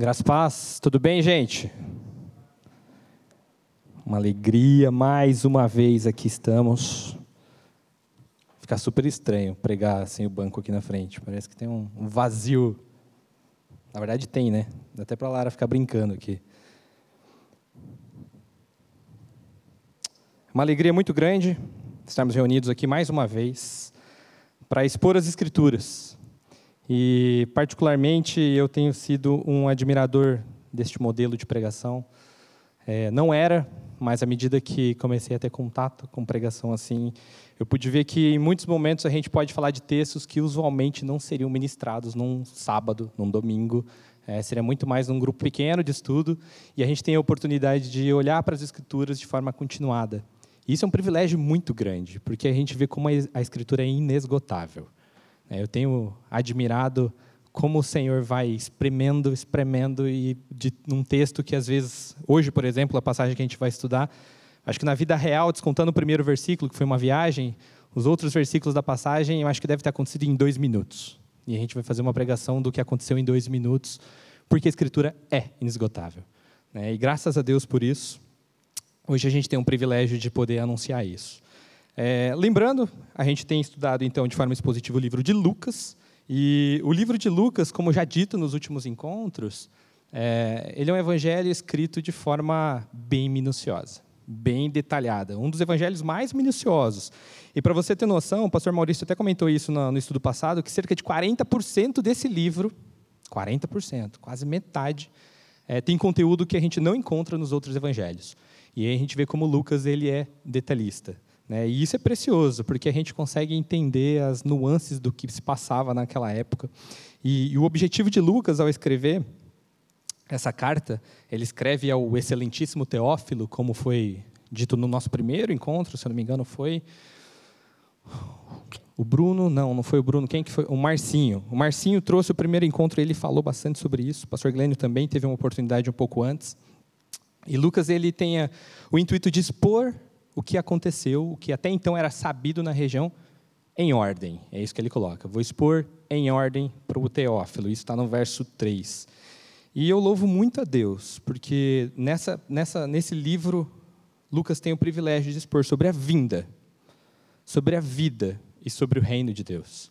Graças paz, tudo bem, gente? Uma alegria, mais uma vez aqui estamos. Fica super estranho pregar sem o banco aqui na frente. Parece que tem um vazio. Na verdade tem, né? Dá até para a Lara ficar brincando aqui. Uma alegria muito grande estarmos reunidos aqui mais uma vez para expor as Escrituras. E, particularmente, eu tenho sido um admirador deste modelo de pregação. É, não era, mas à medida que comecei a ter contato com pregação assim, eu pude ver que em muitos momentos a gente pode falar de textos que usualmente não seriam ministrados num sábado, num domingo. É, seria muito mais num grupo pequeno de estudo, e a gente tem a oportunidade de olhar para as Escrituras de forma continuada. Isso é um privilégio muito grande, porque a gente vê como a Escritura é inesgotável. É, eu tenho admirado como o Senhor vai espremendo, espremendo, e de um texto que às vezes, hoje, por exemplo, a passagem que a gente vai estudar, acho que na vida real, descontando o primeiro versículo, que foi uma viagem, os outros versículos da passagem, eu acho que deve ter acontecido em dois minutos. E a gente vai fazer uma pregação do que aconteceu em dois minutos, porque a Escritura é inesgotável. Né? E graças a Deus por isso, hoje a gente tem um privilégio de poder anunciar isso. É, lembrando, a gente tem estudado então de forma expositiva o livro de Lucas, e o livro de Lucas, como já dito nos últimos encontros, é, ele é um evangelho escrito de forma bem minuciosa, bem detalhada, um dos evangelhos mais minuciosos. E para você ter noção, o pastor Maurício até comentou isso no, no estudo passado, que cerca de 40% desse livro, 40%, quase metade, é, tem conteúdo que a gente não encontra nos outros evangelhos. E aí a gente vê como Lucas ele é detalhista. Né? E isso é precioso, porque a gente consegue entender as nuances do que se passava naquela época. E, e o objetivo de Lucas, ao escrever essa carta, ele escreve ao excelentíssimo Teófilo, como foi dito no nosso primeiro encontro, se eu não me engano, foi o Bruno, não, não foi o Bruno, quem que foi? O Marcinho. O Marcinho trouxe o primeiro encontro, ele falou bastante sobre isso. O pastor Glênio também teve uma oportunidade um pouco antes. E Lucas ele tem o intuito de expor o que aconteceu, o que até então era sabido na região, em ordem. É isso que ele coloca. Vou expor em ordem para o Teófilo. Isso está no verso 3. E eu louvo muito a Deus, porque nessa, nessa, nesse livro, Lucas tem o privilégio de expor sobre a vinda, sobre a vida e sobre o reino de Deus.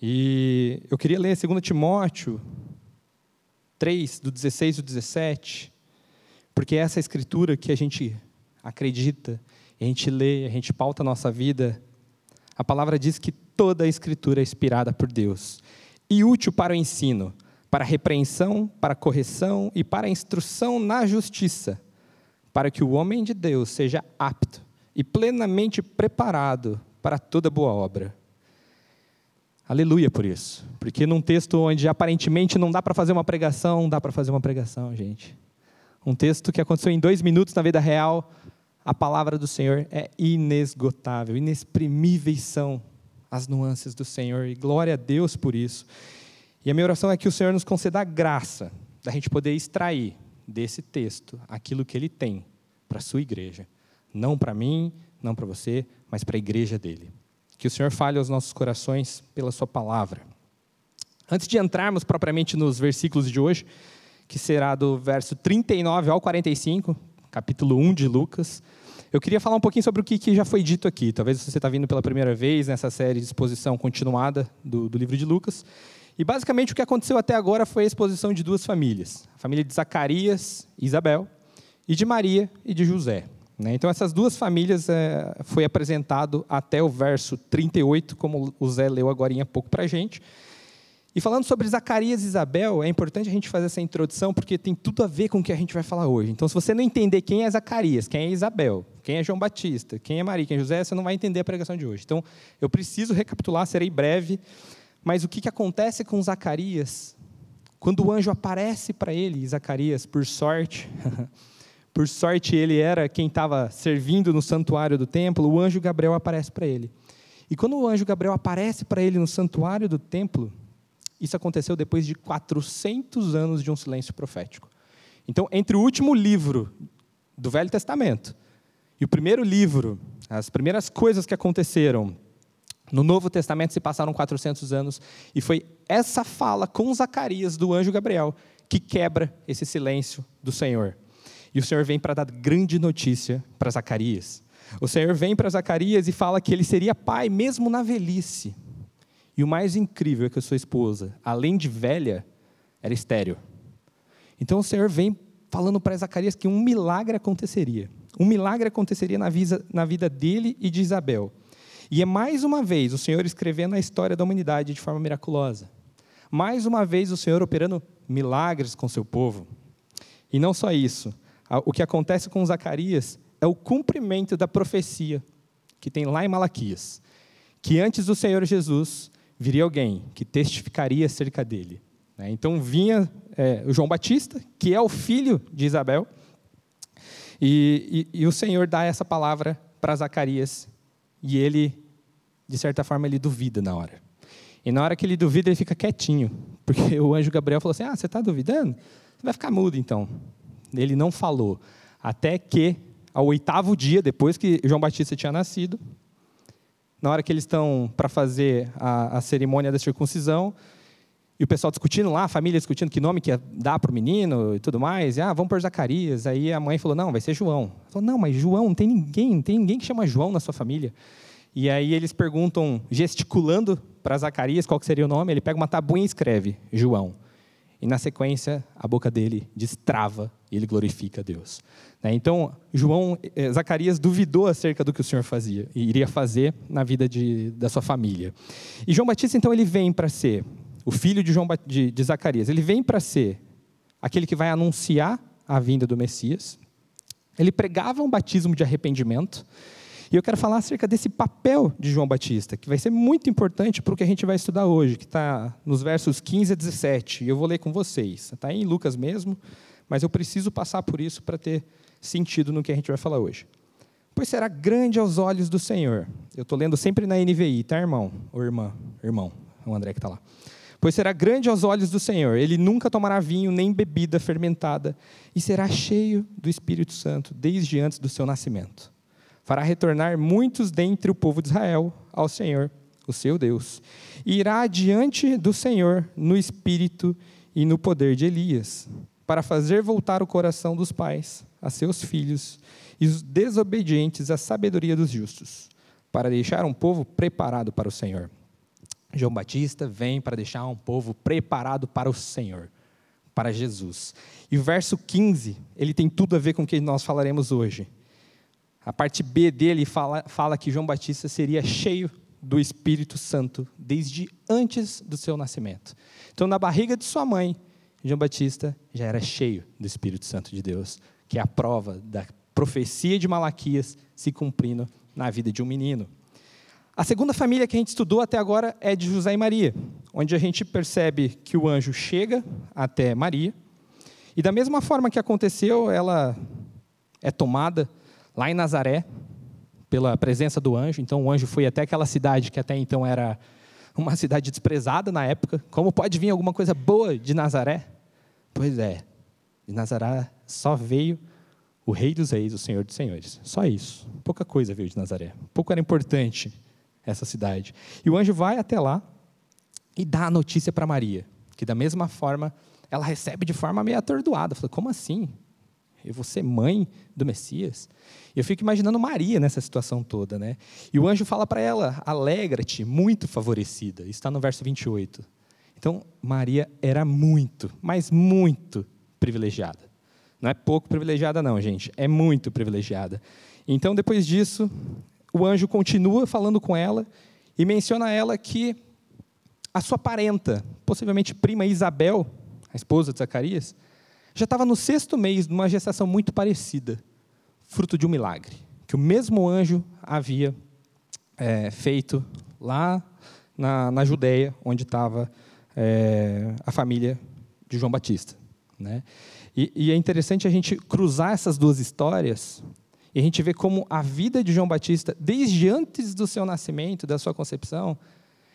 E eu queria ler 2 Timóteo 3, do 16 ao 17, porque é essa escritura que a gente acredita, a gente lê, a gente pauta a nossa vida, a palavra diz que toda a escritura é inspirada por Deus e útil para o ensino, para a repreensão, para a correção e para a instrução na justiça, para que o homem de Deus seja apto e plenamente preparado para toda boa obra. Aleluia por isso. Porque num texto onde aparentemente não dá para fazer uma pregação, dá para fazer uma pregação, gente. Um texto que aconteceu em dois minutos na vida real, a palavra do Senhor é inesgotável, inexprimíveis são as nuances do Senhor, e glória a Deus por isso. E a minha oração é que o Senhor nos conceda a graça da gente poder extrair desse texto aquilo que ele tem para a sua igreja. Não para mim, não para você, mas para a igreja dele. Que o Senhor fale aos nossos corações pela sua palavra. Antes de entrarmos propriamente nos versículos de hoje, que será do verso 39 ao 45, capítulo 1 de Lucas. Eu queria falar um pouquinho sobre o que, já foi dito aqui. Talvez você está vindo pela primeira vez nessa série de exposição continuada do, do livro de Lucas. E basicamente o que aconteceu até agora foi a exposição de duas famílias: a família de Zacarias e Isabel, e de Maria e de José. Né? Então, essas duas famílias é, foi apresentado até o verso 38, como o Zé leu agora há pouco para a gente. E falando sobre Zacarias e Isabel, é importante a gente fazer essa introdução porque tem tudo a ver com o que a gente vai falar hoje. Então, se você não entender quem é Zacarias, quem é Isabel, quem é João Batista, quem é Maria, quem é José, você não vai entender a pregação de hoje. Então, eu preciso recapitular, serei breve. Mas o que, que acontece com Zacarias quando o anjo aparece para ele? Zacarias, por sorte, por sorte ele era quem estava servindo no santuário do templo, o anjo Gabriel aparece para ele. E quando o anjo Gabriel aparece para ele no santuário do templo, isso aconteceu depois de 400 anos de um silêncio profético. Então, entre o último livro do Velho Testamento e o primeiro livro, as primeiras coisas que aconteceram No Novo Testamento se passaram 400 anos e foi essa fala com Zacarias do anjo Gabriel que quebra esse silêncio do Senhor. E o Senhor vem para dar grande notícia para Zacarias. O Senhor vem para Zacarias e fala que ele seria pai mesmo na velhice. E o mais incrível é que a sua esposa, além de velha, era estéreo. Então o Senhor vem falando para Zacarias que um milagre aconteceria. Um milagre aconteceria na vida, na vida dele e de Isabel. E é mais uma vez o Senhor escrevendo a história da humanidade de forma miraculosa. Mais uma vez o Senhor operando milagres com seu povo. E não só isso, o que acontece com Zacarias é o cumprimento da profecia que tem lá em Malaquias, que antes do Senhor Jesus viria alguém que testificaria acerca dele. Né? Então vinha é, João Batista, que é o filho de Isabel, e, e, e o Senhor dá essa palavra para Zacarias, e ele, de certa forma, ele duvida na hora. E na hora que ele duvida, ele fica quietinho, porque o anjo Gabriel falou assim: Ah, você está duvidando? Você vai ficar mudo então. Ele não falou, até que, ao oitavo dia, depois que João Batista tinha nascido, na hora que eles estão para fazer a, a cerimônia da circuncisão, e o pessoal discutindo lá, a família discutindo que nome que ia dar para o menino e tudo mais. E, ah, vamos por Zacarias. Aí a mãe falou, não, vai ser João. Ela falou, não, mas João, não tem ninguém, não tem ninguém que chama João na sua família. E aí eles perguntam, gesticulando para Zacarias qual seria o nome, ele pega uma tabuinha e escreve, João. E na sequência, a boca dele destrava e ele glorifica a Deus. Né? Então, João, eh, Zacarias duvidou acerca do que o Senhor fazia e iria fazer na vida de, da sua família. E João Batista, então, ele vem para ser o filho de, João, de, de Zacarias, ele vem para ser aquele que vai anunciar a vinda do Messias. Ele pregava um batismo de arrependimento. E eu quero falar acerca desse papel de João Batista, que vai ser muito importante para o que a gente vai estudar hoje, que está nos versos 15 a 17. E eu vou ler com vocês. Está em Lucas mesmo, mas eu preciso passar por isso para ter sentido no que a gente vai falar hoje. Pois será grande aos olhos do Senhor. Eu estou lendo sempre na NVI, tá, irmão? Ou irmã? Irmão, o André que está lá. Pois será grande aos olhos do Senhor. Ele nunca tomará vinho nem bebida fermentada, e será cheio do Espírito Santo desde antes do seu nascimento. Fará retornar muitos dentre o povo de Israel ao Senhor, o seu Deus, e irá adiante do Senhor no espírito e no poder de Elias, para fazer voltar o coração dos pais a seus filhos e os desobedientes à sabedoria dos justos, para deixar um povo preparado para o Senhor. João Batista vem para deixar um povo preparado para o Senhor, para Jesus. E o verso 15, ele tem tudo a ver com o que nós falaremos hoje. A parte B dele fala, fala que João Batista seria cheio do Espírito Santo desde antes do seu nascimento. Então, na barriga de sua mãe, João Batista já era cheio do Espírito Santo de Deus, que é a prova da profecia de Malaquias se cumprindo na vida de um menino. A segunda família que a gente estudou até agora é de José e Maria, onde a gente percebe que o anjo chega até Maria, e da mesma forma que aconteceu, ela é tomada lá em Nazaré pela presença do anjo. Então o anjo foi até aquela cidade que até então era uma cidade desprezada na época. Como pode vir alguma coisa boa de Nazaré? Pois é, de Nazaré só veio o Rei dos Reis, o Senhor dos Senhores. Só isso. Pouca coisa veio de Nazaré. Pouco era importante essa cidade. E o anjo vai até lá e dá a notícia para Maria, que da mesma forma ela recebe de forma meio atordoada. Fala, como assim? Eu vou ser mãe do Messias? Eu fico imaginando Maria nessa situação toda, né? E o anjo fala para ela: alegra-te, muito favorecida. Está no verso 28. Então, Maria era muito, mas muito privilegiada. Não é pouco privilegiada, não, gente. É muito privilegiada. Então, depois disso, o anjo continua falando com ela e menciona a ela que a sua parenta, possivelmente prima Isabel, a esposa de Zacarias, já estava no sexto mês de uma gestação muito parecida, fruto de um milagre, que o mesmo anjo havia é, feito lá na, na Judéia, onde estava é, a família de João Batista. Né? E, e é interessante a gente cruzar essas duas histórias e a gente vê como a vida de João Batista, desde antes do seu nascimento, da sua concepção,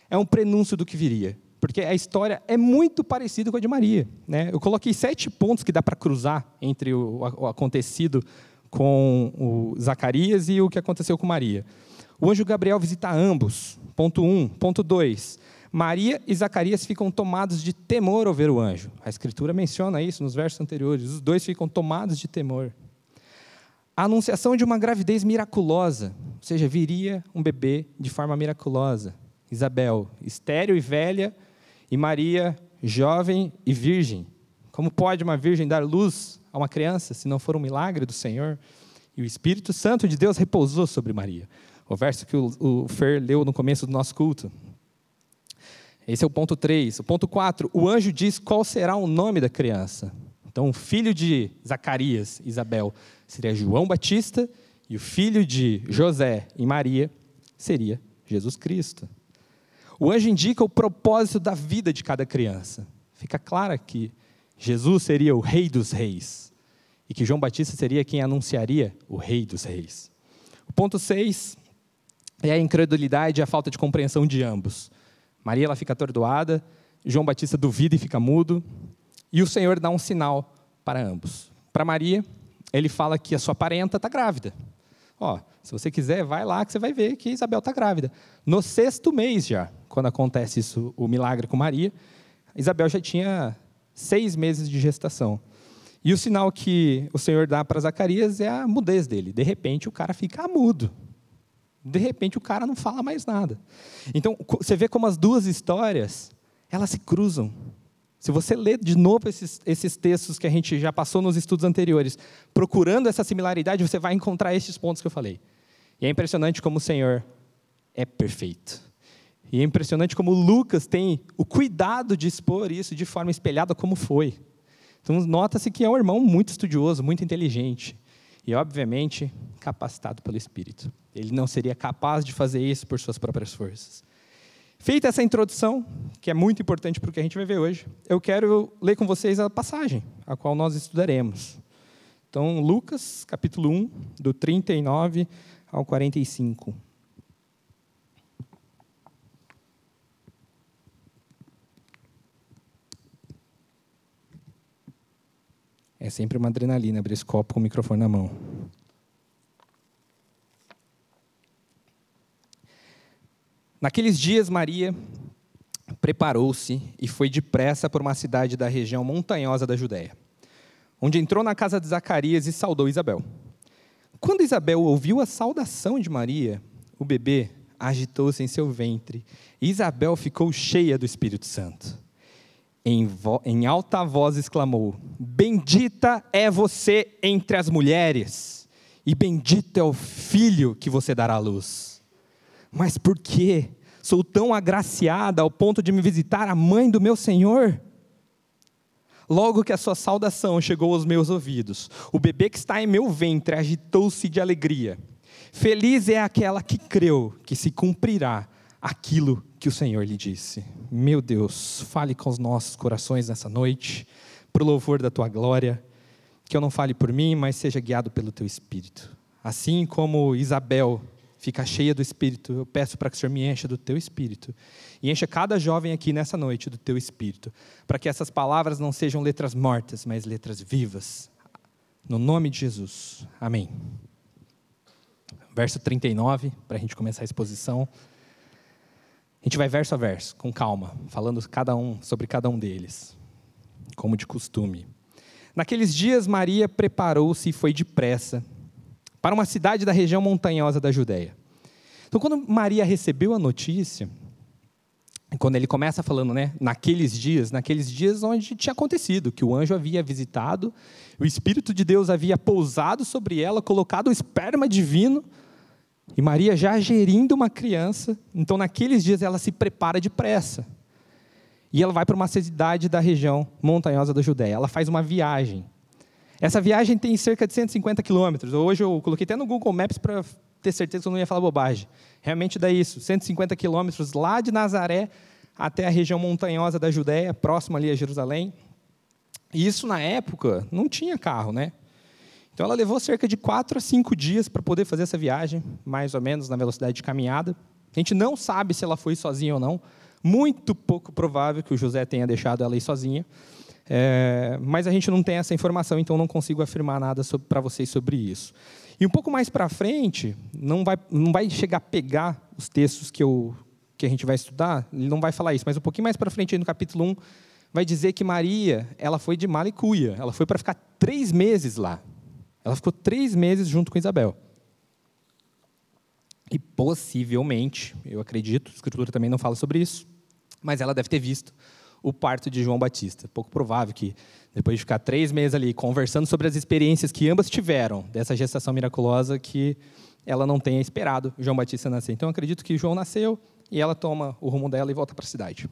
é um prenúncio do que viria. Porque a história é muito parecida com a de Maria. Né? Eu coloquei sete pontos que dá para cruzar entre o, o acontecido com o Zacarias e o que aconteceu com Maria. O anjo Gabriel visita ambos. Ponto 1. Um. Ponto 2. Maria e Zacarias ficam tomados de temor ao ver o anjo. A Escritura menciona isso nos versos anteriores. Os dois ficam tomados de temor. A anunciação de uma gravidez miraculosa, ou seja, viria um bebê de forma miraculosa. Isabel, estéril e velha, e Maria, jovem e virgem. Como pode uma virgem dar luz a uma criança se não for um milagre do Senhor? E o Espírito Santo de Deus repousou sobre Maria. O verso que o, Fer leu no começo do nosso culto. Esse é o ponto 3. O ponto 4, o anjo diz qual será o nome da criança. Então, o filho de Zacarias, Isabel, seria João Batista, e o filho de José e Maria seria Jesus Cristo. O anjo indica o propósito da vida de cada criança. Fica claro que Jesus seria o rei dos reis e que João Batista seria quem anunciaria o rei dos reis. O ponto 6 é a incredulidade e a falta de compreensão de ambos. Maria ela fica atordoada, João Batista duvida e fica mudo, e o Senhor dá um sinal para ambos. Para Maria, ele fala que a sua parenta está grávida. Ó, se você quiser, vai lá que você vai ver que Isabel está grávida. No sexto mês já, quando acontece isso, o milagre com Maria, Isabel já tinha seis meses de gestação. E o sinal que o Senhor dá para Zacarias é a mudez dele. De repente, o cara fica mudo. De repente, o cara não fala mais nada. Então, você vê como as duas histórias, elas se cruzam. Se você ler de novo esses, esses textos que a gente já passou nos estudos anteriores, procurando essa similaridade, você vai encontrar esses pontos que eu falei. E é impressionante como o Senhor é perfeito. E é impressionante como Lucas tem o cuidado de expor isso de forma espelhada como foi. Então, nota-se que é um irmão muito estudioso, muito inteligente. E, obviamente, capacitado pelo Espírito. Ele não seria capaz de fazer isso por suas próprias forças. Feita essa introdução, que é muito importante para o que a gente vai ver hoje, eu quero ler com vocês a passagem, a qual nós estudaremos. Então, Lucas, capítulo 1, do 39 ao 45. É sempre uma adrenalina abrir esse copo com o microfone na mão. Naqueles dias, Maria preparou-se e foi depressa para uma cidade da região montanhosa da Judéia, onde entrou na casa de Zacarias e saudou Isabel. Quando Isabel ouviu a saudação de Maria, o bebê agitou-se em seu ventre e Isabel ficou cheia do Espírito Santo em, em alta voz exclamou: Bendita é você entre as mulheres, e bendito é o filho que você dará à luz. Mas por que sou tão agraciada ao ponto de me visitar a mãe do meu Senhor? Logo que a sua saudação chegou aos meus ouvidos, o bebê que está em meu ventre agitou-se de alegria. Feliz é aquela que creu que se cumprirá aquilo que o Senhor lhe disse. Meu Deus, fale com os nossos corações nessa noite, para o louvor da tua glória, que eu não fale por mim, mas seja guiado pelo teu Espírito. Assim como Isabel fica cheia do Espírito, eu peço para que o Senhor me encha do teu Espírito e encha cada jovem aqui nessa noite do teu Espírito, para que essas palavras não sejam letras mortas, mas letras vivas. No nome de Jesus. Amém. Verso 39, para a gente começar a exposição. A gente vai verso a verso, com calma, falando cada um sobre cada um deles, como de costume. Naqueles dias, Maria preparou-se e foi depressa para uma cidade da região montanhosa da Judéia. Então, quando Maria recebeu a notícia, quando ele começa falando, né, naqueles dias, naqueles dias onde tinha acontecido, que o anjo havia visitado, o Espírito de Deus havia pousado sobre ela, colocado o esperma divino e Maria já gerindo uma criança, então naqueles dias ela se prepara depressa. E ela vai para uma cidade da região montanhosa da Judéia. Ela faz uma viagem. Essa viagem tem cerca de 150 quilômetros. Hoje eu coloquei até no Google Maps para ter certeza que eu não ia falar bobagem. Realmente dá isso, 150 quilômetros lá de Nazaré até a região montanhosa da Judéia, próximo ali a Jerusalém. E isso na época não tinha carro, né? Então ela levou cerca de quatro a cinco dias para poder fazer essa viagem, mais ou menos na velocidade de caminhada. A gente não sabe se ela foi sozinha ou não. Muito pouco provável que o José tenha deixado ela ir sozinha. É, mas a gente não tem essa informação, então não consigo afirmar nada para vocês sobre isso. E um pouco mais para frente, não vai, não vai chegar a pegar os textos que, eu, que a gente vai estudar, ele não vai falar isso, mas um pouquinho mais para frente, no capítulo 1, vai dizer que Maria ela foi de Malicuia, ela foi para ficar três meses lá. Ela ficou três meses junto com Isabel. E possivelmente, eu acredito, a Escritura também não fala sobre isso, mas ela deve ter visto o parto de João Batista. Pouco provável que, depois de ficar três meses ali conversando sobre as experiências que ambas tiveram dessa gestação miraculosa, que ela não tenha esperado João Batista nascer. Então, acredito que João nasceu e ela toma o rumo dela e volta para a cidade.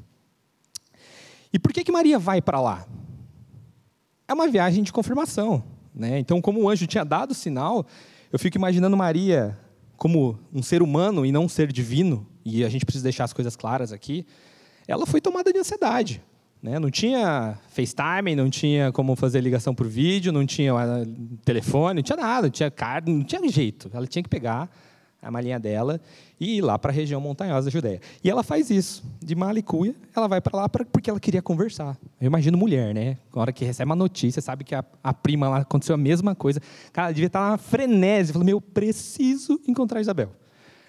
E por que, que Maria vai para lá? É uma viagem de confirmação. Né? Então, como o anjo tinha dado o sinal, eu fico imaginando Maria como um ser humano e não um ser divino, e a gente precisa deixar as coisas claras aqui, ela foi tomada de ansiedade. Né? Não tinha FaceTime, não tinha como fazer ligação por vídeo, não tinha ah, telefone, não tinha nada, não tinha carne, não tinha jeito. Ela tinha que pegar a malinha dela e ir lá para a região montanhosa da Judéia. E ela faz isso. De Malicuia, ela vai para lá pra, porque ela queria conversar. Eu imagino mulher, né? Na hora que recebe uma notícia, sabe que a, a prima lá aconteceu a mesma coisa. Cara, ela devia estar na frenese. Falou, meu, eu preciso encontrar Isabel.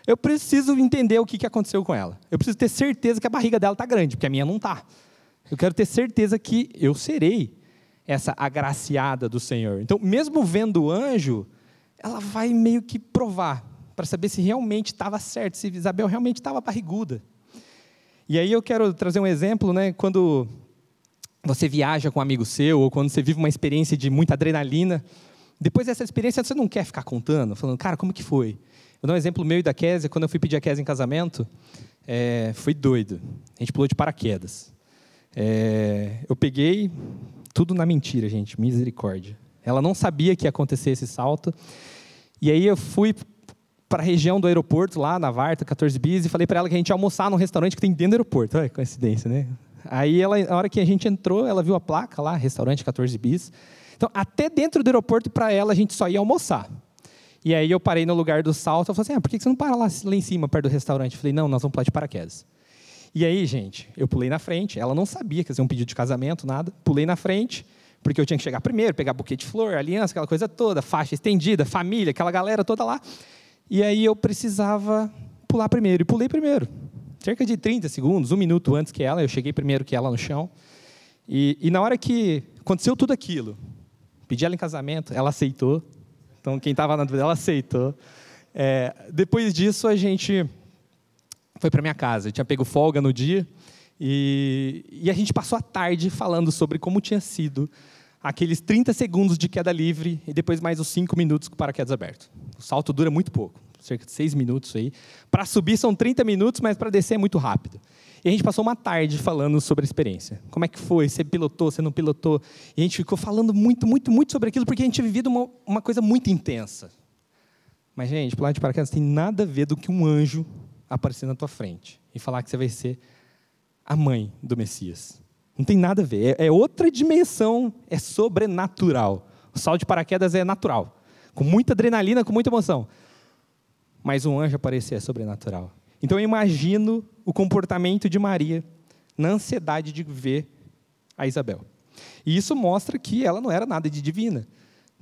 Eu preciso entender o que, que aconteceu com ela. Eu preciso ter certeza que a barriga dela está grande, porque a minha não está. Eu quero ter certeza que eu serei essa agraciada do Senhor. Então, mesmo vendo o anjo, ela vai meio que provar para saber se realmente estava certo, se Isabel realmente estava barriguda. E aí eu quero trazer um exemplo, né, quando você viaja com um amigo seu, ou quando você vive uma experiência de muita adrenalina, depois dessa experiência você não quer ficar contando, falando, cara, como que foi? Eu dou um exemplo meu e da Kézia, quando eu fui pedir a Kézia em casamento, é, foi doido. A gente pulou de paraquedas. É, eu peguei tudo na mentira, gente, misericórdia. Ela não sabia que ia acontecer esse salto. E aí eu fui para a região do aeroporto, lá na Varta, 14 bis, e falei para ela que a gente ia almoçar num restaurante que tem dentro do aeroporto. Olha, coincidência, né? Aí, ela, na hora que a gente entrou, ela viu a placa lá, restaurante 14 bis. Então, até dentro do aeroporto, para ela, a gente só ia almoçar. E aí eu parei no lugar do salto, ela falou assim, ah, por que você não para lá, lá em cima, perto do restaurante? Eu falei, não, nós vamos pular de paraquedas. E aí, gente, eu pulei na frente, ela não sabia que ia ser um pedido de casamento, nada. Pulei na frente, porque eu tinha que chegar primeiro, pegar buquê de flor, aliança, aquela coisa toda, faixa estendida, família, aquela galera toda lá. E aí eu precisava pular primeiro. E pulei primeiro. Cerca de 30 segundos, um minuto antes que ela, eu cheguei primeiro que ela no chão. E, e na hora que aconteceu tudo aquilo, pedi ela em casamento, ela aceitou. Então, quem estava na dúvida, ela aceitou. É, depois disso, a gente foi para minha casa. Eu tinha pego folga no dia. E, e, a gente passou a tarde falando sobre como tinha sido aqueles 30 segundos de queda livre e depois mais os 5 minutos com o paraquedas aberto. O salto dura muito pouco, cerca de 6 minutos aí. Para subir são 30 minutos, mas para descer é muito rápido. E a gente passou uma tarde falando sobre a experiência. Como é que foi? Você pilotou, você não pilotou? E a gente ficou falando muito, muito, muito sobre aquilo, porque a gente tinha vivido uma, uma coisa muito intensa. Mas, gente, pular de paraquedas tem nada a ver do que um anjo aparecer na tua frente e falar que você vai ser a mãe do Messias. Não tem nada a ver. É, é outra dimensão, é sobrenatural. O salto de paraquedas é natural, com muita adrenalina, com muita emoção. Mas um anjo aparecer é sobrenatural. Então eu imagino o comportamento de Maria na ansiedade de ver a Isabel. E isso mostra que ela não era nada de divina.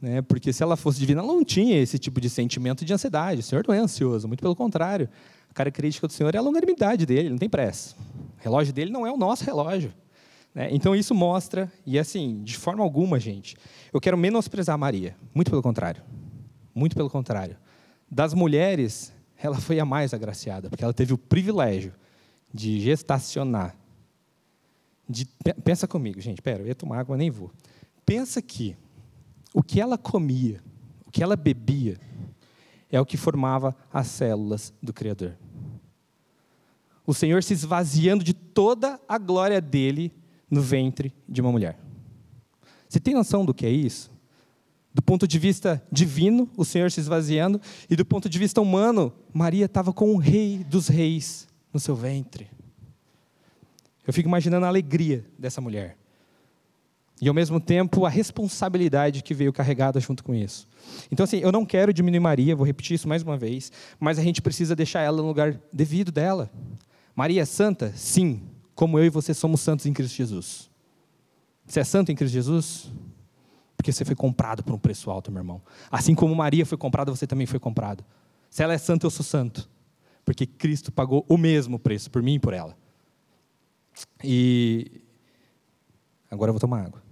Né? Porque se ela fosse divina, ela não tinha esse tipo de sentimento de ansiedade. O Senhor não é ansioso, muito pelo contrário. A característica do Senhor é a longanimidade dele, não tem pressa. O relógio dele não é o nosso relógio. Né? Então isso mostra, e assim, de forma alguma, gente, eu quero menosprezar Maria. Muito pelo contrário. Muito pelo contrário. Das mulheres, ela foi a mais agraciada, porque ela teve o privilégio de gestacionar. De, pensa comigo, gente, pera, eu ia tomar água, nem vou. Pensa que o que ela comia, o que ela bebia, é o que formava as células do Criador. O Senhor se esvaziando de toda a glória dele no ventre de uma mulher. Você tem noção do que é isso? Do ponto de vista divino, o Senhor se esvaziando, e do ponto de vista humano, Maria estava com o rei dos reis no seu ventre. Eu fico imaginando a alegria dessa mulher. E ao mesmo tempo a responsabilidade que veio carregada junto com isso. Então, assim, eu não quero diminuir Maria, vou repetir isso mais uma vez, mas a gente precisa deixar ela no lugar devido dela. Maria é santa? Sim como eu e você somos santos em Cristo Jesus. Você é santo em Cristo Jesus? Porque você foi comprado por um preço alto, meu irmão. Assim como Maria foi comprada, você também foi comprado. Se ela é santa, eu sou santo. Porque Cristo pagou o mesmo preço por mim e por ela. E agora eu vou tomar água.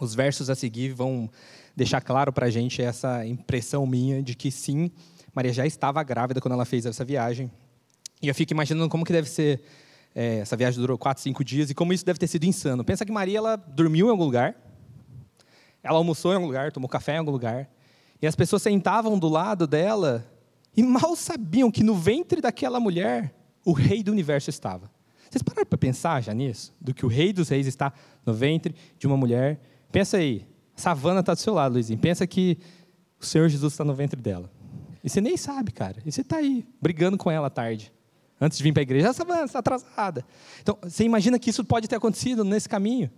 Os versos a seguir vão deixar claro para a gente essa impressão minha de que sim, Maria já estava grávida quando ela fez essa viagem. E eu fico imaginando como que deve ser. É, essa viagem durou quatro, cinco dias e como isso deve ter sido insano. Pensa que Maria ela dormiu em algum lugar, ela almoçou em algum lugar, tomou café em algum lugar, e as pessoas sentavam do lado dela e mal sabiam que no ventre daquela mulher o rei do universo estava. Vocês pararam para pensar já nisso? Do que o rei dos reis está no ventre de uma mulher? Pensa aí, Savana está do seu lado, Luizinho. Pensa que o Senhor Jesus está no ventre dela. E você nem sabe, cara. E você está aí, brigando com ela à tarde. Antes de vir para a igreja, essa está atrasada. Então, você imagina que isso pode ter acontecido nesse caminho.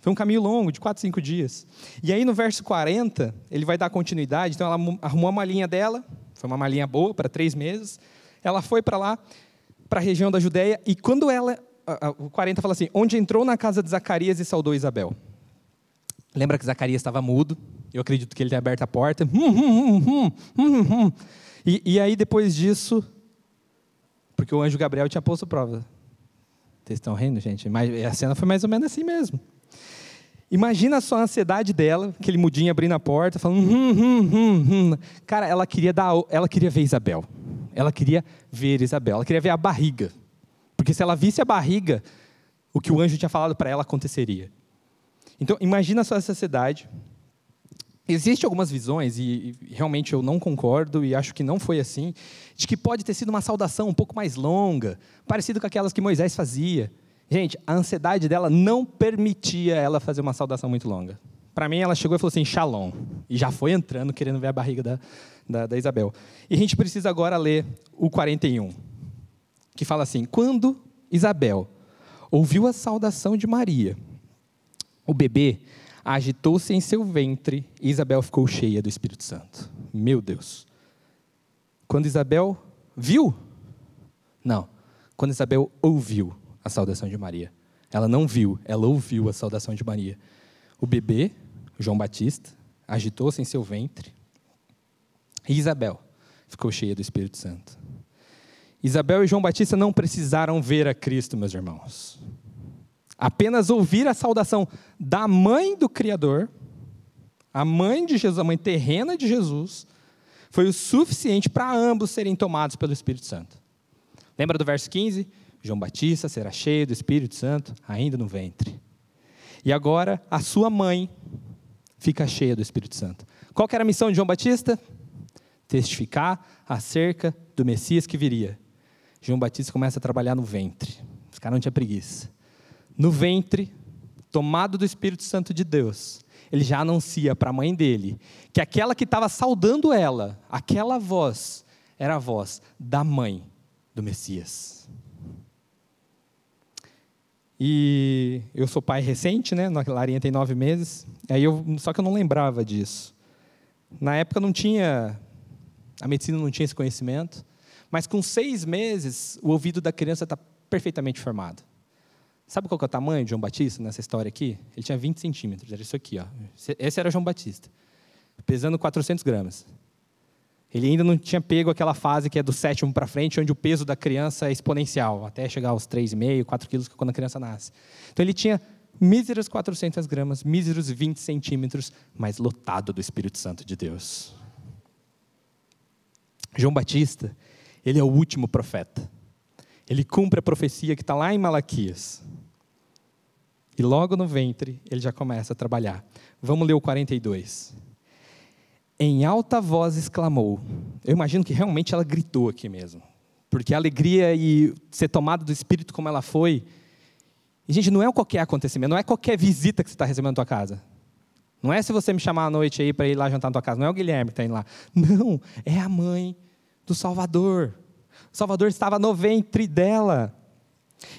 Foi um caminho longo, de quatro, cinco dias. E aí, no verso 40, ele vai dar continuidade. Então, ela arrumou a malinha dela, foi uma malinha boa para três meses. Ela foi para lá, para a região da Judéia, e quando ela. O 40 fala assim: onde entrou na casa de Zacarias e saudou Isabel. Lembra que Zacarias estava mudo? Eu acredito que ele tenha aberto a porta. E, e aí, depois disso, porque o anjo Gabriel tinha posto prova. Vocês estão rindo, gente? Mas a cena foi mais ou menos assim mesmo. Imagina só a ansiedade dela, aquele mudinho abrindo a porta, falando. Hum, hum, hum, hum. Cara, ela queria dar, ela queria ver Isabel. Ela queria ver Isabel. Ela queria ver a barriga, porque se ela visse a barriga, o que o anjo tinha falado para ela aconteceria. Então, imagina só essa ansiedade. Existem algumas visões, e realmente eu não concordo, e acho que não foi assim, de que pode ter sido uma saudação um pouco mais longa, parecido com aquelas que Moisés fazia. Gente, a ansiedade dela não permitia ela fazer uma saudação muito longa. Para mim, ela chegou e falou assim, shalom. E já foi entrando, querendo ver a barriga da, da, da Isabel. E a gente precisa agora ler o 41, que fala assim: Quando Isabel ouviu a saudação de Maria, o bebê agitou-se em seu ventre e Isabel ficou cheia do Espírito Santo. Meu Deus. Quando Isabel viu? Não. Quando Isabel ouviu a saudação de Maria. Ela não viu, ela ouviu a saudação de Maria. O bebê, João Batista, agitou-se em seu ventre. E Isabel ficou cheia do Espírito Santo. Isabel e João Batista não precisaram ver a Cristo, meus irmãos. Apenas ouvir a saudação da mãe do Criador, a mãe de Jesus, a mãe terrena de Jesus, foi o suficiente para ambos serem tomados pelo Espírito Santo. Lembra do verso 15? João Batista será cheio do Espírito Santo ainda no ventre. E agora a sua mãe fica cheia do Espírito Santo. Qual era a missão de João Batista? Testificar acerca do Messias que viria. João Batista começa a trabalhar no ventre. Os caras não tinham preguiça. No ventre, tomado do Espírito Santo de Deus, ele já anuncia para a mãe dele que aquela que estava saudando ela, aquela voz, era a voz da mãe do Messias. E eu sou pai recente, né? Larinha tem nove meses. Aí eu, só que eu não lembrava disso. Na época não tinha, a medicina não tinha esse conhecimento. Mas com seis meses, o ouvido da criança está perfeitamente formado. Sabe qual é o tamanho de João Batista nessa história aqui? Ele tinha 20 centímetros, era isso aqui. Ó. Esse era João Batista, pesando 400 gramas. Ele ainda não tinha pego aquela fase que é do sétimo para frente, onde o peso da criança é exponencial, até chegar aos 3,5, 4 quilos, quando a criança nasce. Então ele tinha míseras 400 gramas, míseros 20 centímetros, mas lotado do Espírito Santo de Deus. João Batista, ele é o último profeta. Ele cumpre a profecia que está lá em Malaquias. E logo no ventre, ele já começa a trabalhar. Vamos ler o 42 em alta voz exclamou. Eu imagino que realmente ela gritou aqui mesmo. Porque a alegria e ser tomada do Espírito como ela foi. E, gente, não é qualquer acontecimento, não é qualquer visita que você está recebendo na tua casa. Não é se você me chamar à noite aí para ir lá jantar na tua casa. Não é o Guilherme que está indo lá. Não, é a mãe do Salvador. O Salvador estava no ventre dela.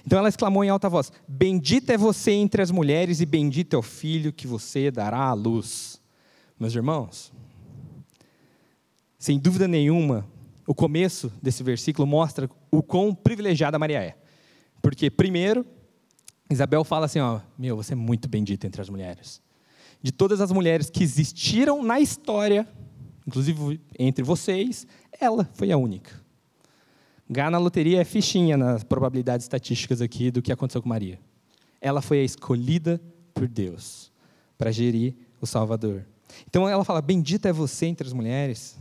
Então ela exclamou em alta voz: Bendita é você entre as mulheres, e bendito é o filho que você dará à luz. Meus irmãos, sem dúvida nenhuma, o começo desse versículo mostra o quão privilegiada Maria é. Porque, primeiro, Isabel fala assim: ó, meu, você é muito bendita entre as mulheres. De todas as mulheres que existiram na história, inclusive entre vocês, ela foi a única. Ganhar na loteria é fichinha nas probabilidades estatísticas aqui do que aconteceu com Maria. Ela foi a escolhida por Deus para gerir o Salvador. Então ela fala: Bendita é você entre as mulheres.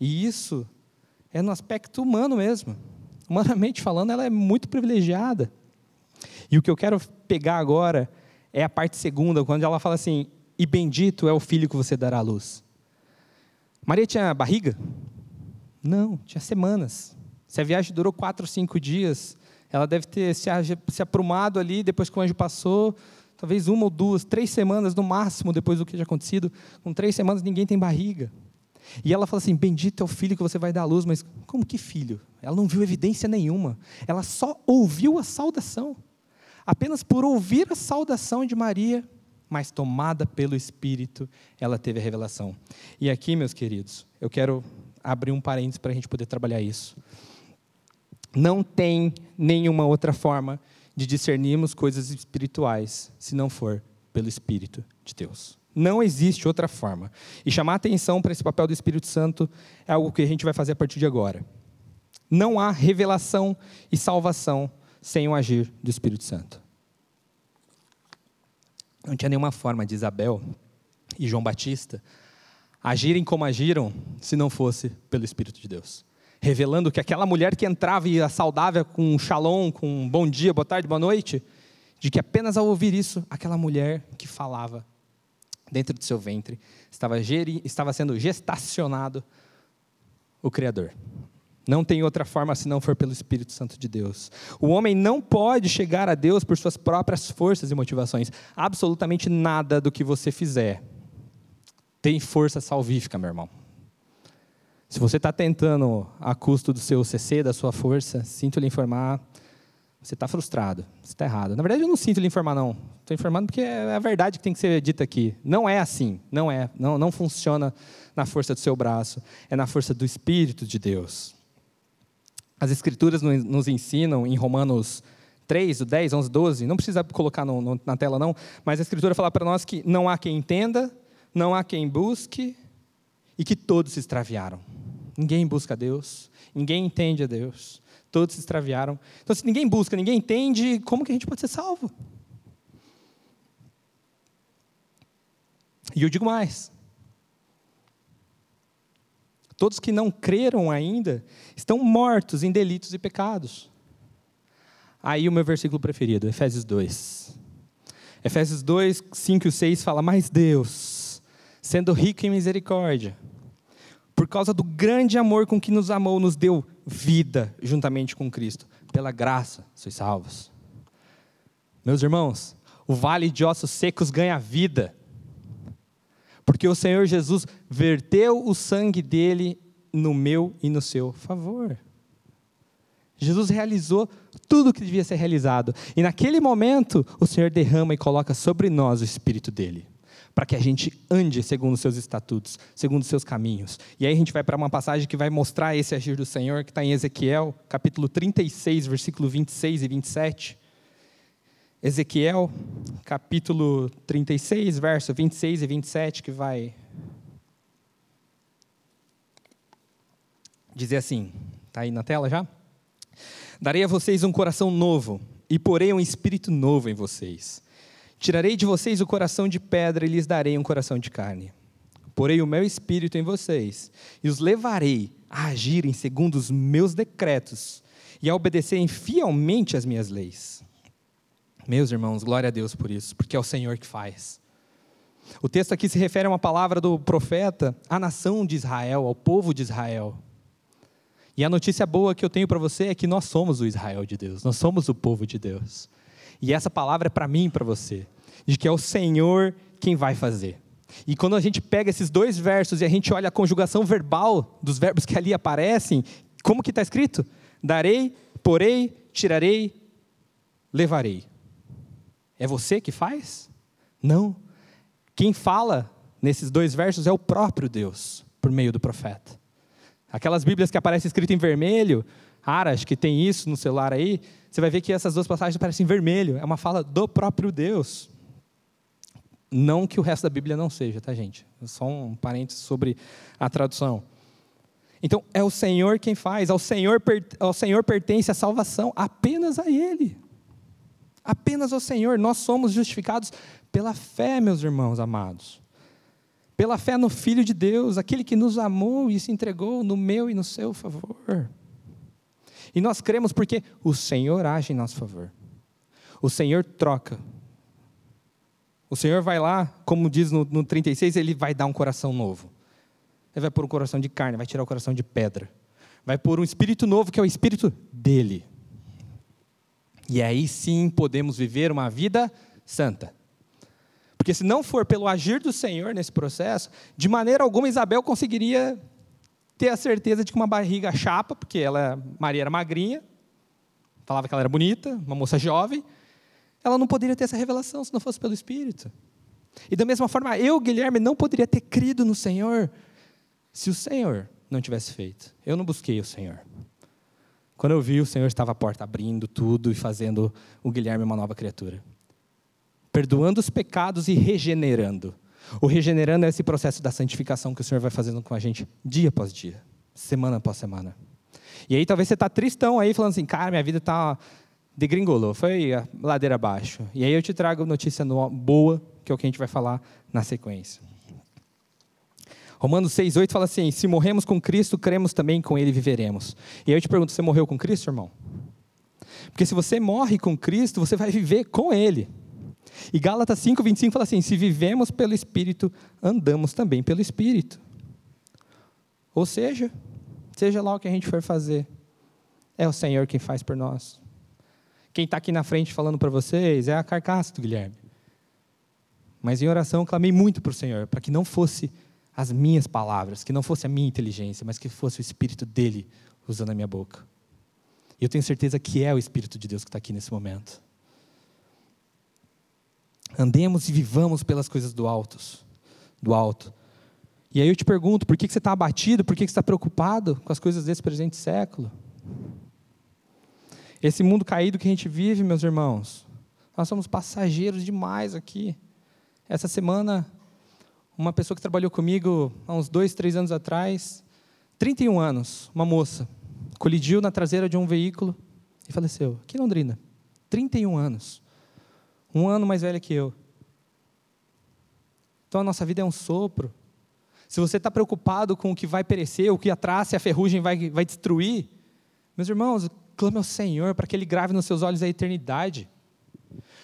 E isso é no aspecto humano mesmo. Humanamente falando, ela é muito privilegiada. E o que eu quero pegar agora é a parte segunda, quando ela fala assim: E bendito é o filho que você dará à luz. Maria tinha barriga? Não, tinha semanas. Se a viagem durou quatro, cinco dias, ela deve ter se, aprumado ali, depois que o anjo passou, talvez uma ou duas, três semanas no máximo depois do que tinha acontecido. Com três semanas ninguém tem barriga. E ela fala assim: Bendito é o filho que você vai dar à luz, mas como que filho? Ela não viu evidência nenhuma. Ela só ouviu a saudação. Apenas por ouvir a saudação de Maria, mas tomada pelo Espírito, ela teve a revelação. E aqui, meus queridos, eu quero abrir um parênteses para a gente poder trabalhar isso. Não tem nenhuma outra forma de discernirmos coisas espirituais se não for pelo Espírito de Deus. Não existe outra forma. E chamar atenção para esse papel do Espírito Santo é algo que a gente vai fazer a partir de agora. Não há revelação e salvação sem o agir do Espírito Santo. Não tinha nenhuma forma de Isabel e João Batista agirem como agiram se não fosse pelo Espírito de Deus. Revelando que aquela mulher que entrava e ia saudável com um shalom, com um bom dia, boa tarde, boa noite, de que apenas ao ouvir isso, aquela mulher que falava dentro do seu ventre estava, geri, estava sendo gestacionado o Criador. Não tem outra forma se não for pelo Espírito Santo de Deus. O homem não pode chegar a Deus por suas próprias forças e motivações. Absolutamente nada do que você fizer tem força salvífica, meu irmão. Se você está tentando a custo do seu CC, da sua força, sinto lhe informar, você está frustrado, você está errado. Na verdade, eu não sinto lhe informar, não. Estou informando porque é a verdade que tem que ser dita aqui. Não é assim, não é. Não, não funciona na força do seu braço, é na força do Espírito de Deus. As Escrituras nos ensinam, em Romanos 3, 10, 11, 12, não precisa colocar no, no, na tela, não, mas a Escritura fala para nós que não há quem entenda, não há quem busque e que todos se extraviaram. Ninguém busca a Deus, ninguém entende a Deus, todos se extraviaram. Então, se ninguém busca, ninguém entende, como que a gente pode ser salvo? E eu digo mais: todos que não creram ainda estão mortos em delitos e pecados. Aí o meu versículo preferido, Efésios 2. Efésios 2, 5 e 6 fala: Mas Deus, sendo rico em misericórdia, por causa do grande amor com que nos amou, nos deu vida juntamente com Cristo. Pela graça sois salvos. Meus irmãos, o vale de ossos secos ganha vida, porque o Senhor Jesus verteu o sangue dele no meu e no seu favor. Jesus realizou tudo o que devia ser realizado. E naquele momento, o Senhor derrama e coloca sobre nós o Espírito dele para que a gente ande segundo os seus estatutos, segundo os seus caminhos. E aí a gente vai para uma passagem que vai mostrar esse agir do Senhor, que está em Ezequiel, capítulo 36, versículo 26 e 27. Ezequiel, capítulo 36, verso 26 e 27, que vai dizer assim, está aí na tela já? Darei a vocês um coração novo e porei um espírito novo em vocês Tirarei de vocês o coração de pedra e lhes darei um coração de carne. Porei o meu espírito em vocês e os levarei a agirem segundo os meus decretos e a obedecerem fielmente às minhas leis. Meus irmãos, glória a Deus por isso, porque é o Senhor que faz. O texto aqui se refere a uma palavra do profeta à nação de Israel, ao povo de Israel. E a notícia boa que eu tenho para você é que nós somos o Israel de Deus, nós somos o povo de Deus. E essa palavra é para mim e para você, de que é o Senhor quem vai fazer. E quando a gente pega esses dois versos e a gente olha a conjugação verbal dos verbos que ali aparecem, como que está escrito? Darei, porei, tirarei, levarei. É você que faz? Não. Quem fala nesses dois versos é o próprio Deus, por meio do profeta. Aquelas Bíblias que aparecem escrito em vermelho, Arash, que tem isso no celular aí, você vai ver que essas duas passagens parecem vermelho. É uma fala do próprio Deus. Não que o resto da Bíblia não seja, tá, gente? Só um parênteses sobre a tradução. Então, é o Senhor quem faz, ao Senhor, ao Senhor pertence a salvação, apenas a Ele. Apenas ao Senhor. Nós somos justificados pela fé, meus irmãos amados. Pela fé no Filho de Deus, aquele que nos amou e se entregou no meu e no seu favor. E nós cremos porque o Senhor age em nosso favor. O Senhor troca o Senhor vai lá, como diz no, no 36, ele vai dar um coração novo. Ele vai pôr um coração de carne, vai tirar o coração de pedra. Vai pôr um espírito novo, que é o espírito dele. E aí sim podemos viver uma vida santa. Porque se não for pelo agir do Senhor nesse processo, de maneira alguma Isabel conseguiria ter a certeza de que uma barriga chapa, porque ela, Maria era magrinha, falava que ela era bonita, uma moça jovem, ela não poderia ter essa revelação se não fosse pelo Espírito. E da mesma forma, eu, Guilherme, não poderia ter crido no Senhor se o Senhor não tivesse feito. Eu não busquei o Senhor. Quando eu vi, o Senhor estava à porta abrindo tudo e fazendo o Guilherme uma nova criatura. Perdoando os pecados e regenerando. O regenerando é esse processo da santificação que o Senhor vai fazendo com a gente dia após dia, semana após semana. E aí talvez você está tristão aí, falando assim, cara, minha vida está degringolou, foi ladeira abaixo. E aí eu te trago notícia boa, que é o que a gente vai falar na sequência. Romanos 6,8 fala assim: se morremos com Cristo, cremos também com Ele viveremos. E aí eu te pergunto: você morreu com Cristo, irmão? Porque se você morre com Cristo, você vai viver com Ele. E Gálatas 5,25 fala assim: se vivemos pelo Espírito, andamos também pelo Espírito. Ou seja, seja lá o que a gente for fazer, é o Senhor quem faz por nós. Quem está aqui na frente falando para vocês é a carcaça do Guilherme. Mas em oração clamei muito para o Senhor, para que não fosse as minhas palavras, que não fosse a minha inteligência, mas que fosse o Espírito dele usando a minha boca. E eu tenho certeza que é o Espírito de Deus que está aqui nesse momento. Andemos e vivamos pelas coisas do alto, do alto. E aí eu te pergunto, por que você está abatido? Por que você está preocupado com as coisas desse presente século? Esse mundo caído que a gente vive, meus irmãos, nós somos passageiros demais aqui. Essa semana, uma pessoa que trabalhou comigo há uns dois, três anos atrás, 31 anos, uma moça, colidiu na traseira de um veículo e faleceu. Aqui em Londrina. 31 anos. Um ano mais velha que eu. Então a nossa vida é um sopro. Se você está preocupado com o que vai perecer, o que a traça e a ferrugem vai, vai destruir, meus irmãos, clame ao Senhor para que Ele grave nos seus olhos a eternidade.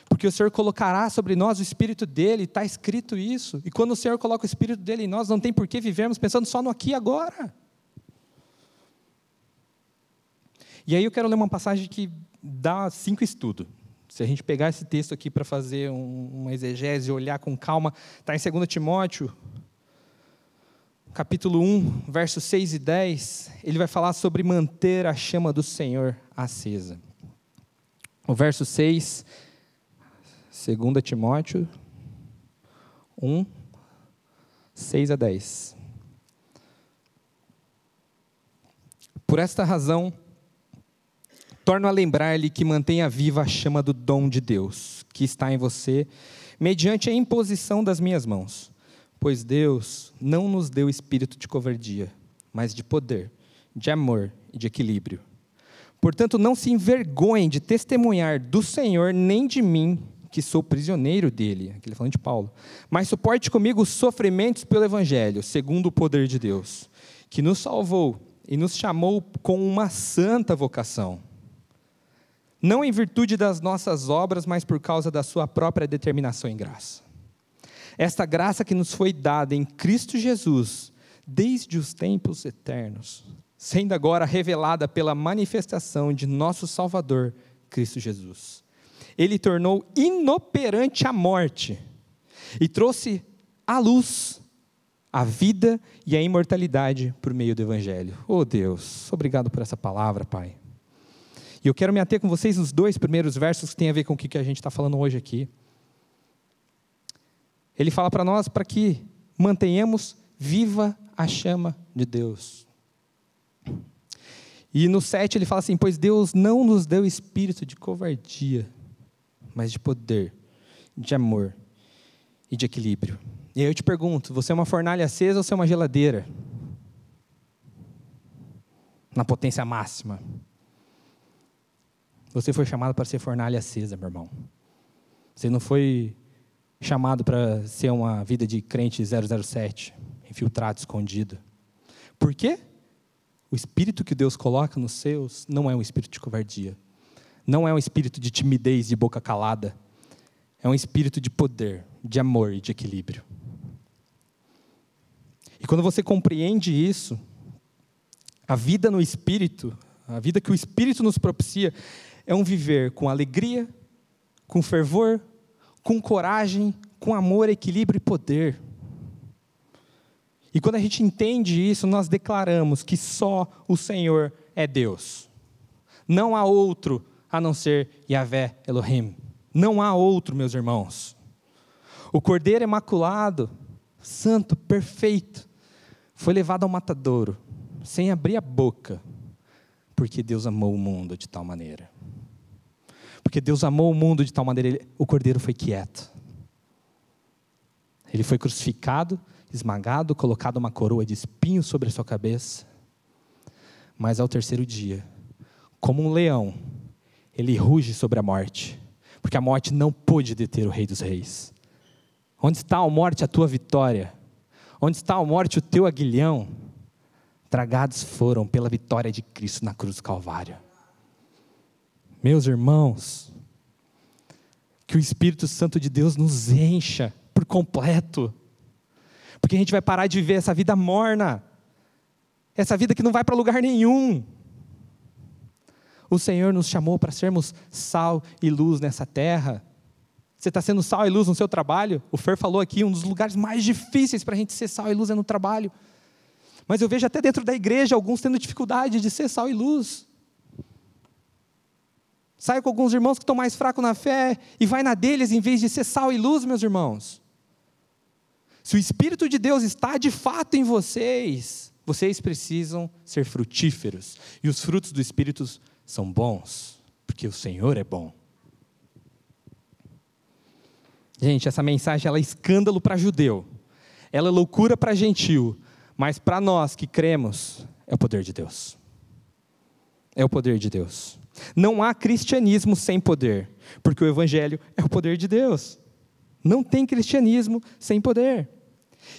Porque o Senhor colocará sobre nós o Espírito dele, está escrito isso. E quando o Senhor coloca o Espírito dele em nós, não tem por que vivermos pensando só no aqui e agora. E aí eu quero ler uma passagem que dá cinco estudos. Se a gente pegar esse texto aqui para fazer um, uma exegese olhar com calma, está em 2 Timóteo, capítulo 1, versos 6 e 10, ele vai falar sobre manter a chama do Senhor acesa. O verso 6, 2 Timóteo 1, 6 a 10. Por esta razão, torno a lembrar-lhe que mantenha viva a chama do dom de Deus, que está em você, mediante a imposição das minhas mãos. Pois Deus não nos deu espírito de covardia, mas de poder, de amor e de equilíbrio. Portanto, não se envergonhem de testemunhar do Senhor nem de mim, que sou prisioneiro dele. Aqui ele falando de Paulo. Mas suporte comigo os sofrimentos pelo Evangelho, segundo o poder de Deus, que nos salvou e nos chamou com uma santa vocação. Não em virtude das nossas obras, mas por causa da sua própria determinação em graça. Esta graça que nos foi dada em Cristo Jesus, desde os tempos eternos, sendo agora revelada pela manifestação de nosso Salvador, Cristo Jesus. Ele tornou inoperante a morte e trouxe à luz a vida e a imortalidade por meio do Evangelho. Oh Deus, obrigado por essa palavra, Pai. E eu quero me ater com vocês nos dois primeiros versos que têm a ver com o que a gente está falando hoje aqui. Ele fala para nós para que mantenhamos viva a chama de Deus. E no 7 ele fala assim: Pois Deus não nos deu espírito de covardia, mas de poder, de amor e de equilíbrio. E aí eu te pergunto: você é uma fornalha acesa ou você é uma geladeira? Na potência máxima. Você foi chamado para ser fornalha acesa, meu irmão. Você não foi chamado para ser uma vida de crente 007, infiltrado, escondido. Por quê? O espírito que Deus coloca nos seus não é um espírito de covardia. Não é um espírito de timidez, de boca calada. É um espírito de poder, de amor e de equilíbrio. E quando você compreende isso, a vida no espírito, a vida que o espírito nos propicia, é um viver com alegria, com fervor, com coragem, com amor, equilíbrio e poder. E quando a gente entende isso, nós declaramos que só o Senhor é Deus. Não há outro a não ser Yahvé Elohim. Não há outro, meus irmãos. O Cordeiro Imaculado, santo, perfeito, foi levado ao matadouro, sem abrir a boca, porque Deus amou o mundo de tal maneira. Porque Deus amou o mundo de tal maneira, ele, o cordeiro foi quieto. Ele foi crucificado, esmagado, colocado uma coroa de espinhos sobre a sua cabeça. Mas ao terceiro dia, como um leão, ele ruge sobre a morte, porque a morte não pôde deter o Rei dos Reis. Onde está a morte, a tua vitória? Onde está a morte, o teu aguilhão? Tragados foram pela vitória de Cristo na cruz do Calvário. Meus irmãos, que o Espírito Santo de Deus nos encha por completo, porque a gente vai parar de viver essa vida morna, essa vida que não vai para lugar nenhum. O Senhor nos chamou para sermos sal e luz nessa terra. Você está sendo sal e luz no seu trabalho? O Fer falou aqui, um dos lugares mais difíceis para a gente ser sal e luz é no trabalho. Mas eu vejo até dentro da igreja alguns tendo dificuldade de ser sal e luz. Sai com alguns irmãos que estão mais fracos na fé e vai na deles em vez de ser sal e luz, meus irmãos. Se o Espírito de Deus está de fato em vocês, vocês precisam ser frutíferos. E os frutos do Espírito são bons, porque o Senhor é bom. Gente, essa mensagem ela é escândalo para judeu, ela é loucura para gentil, mas para nós que cremos, é o poder de Deus. É o poder de Deus. Não há cristianismo sem poder, porque o Evangelho é o poder de Deus. Não tem cristianismo sem poder.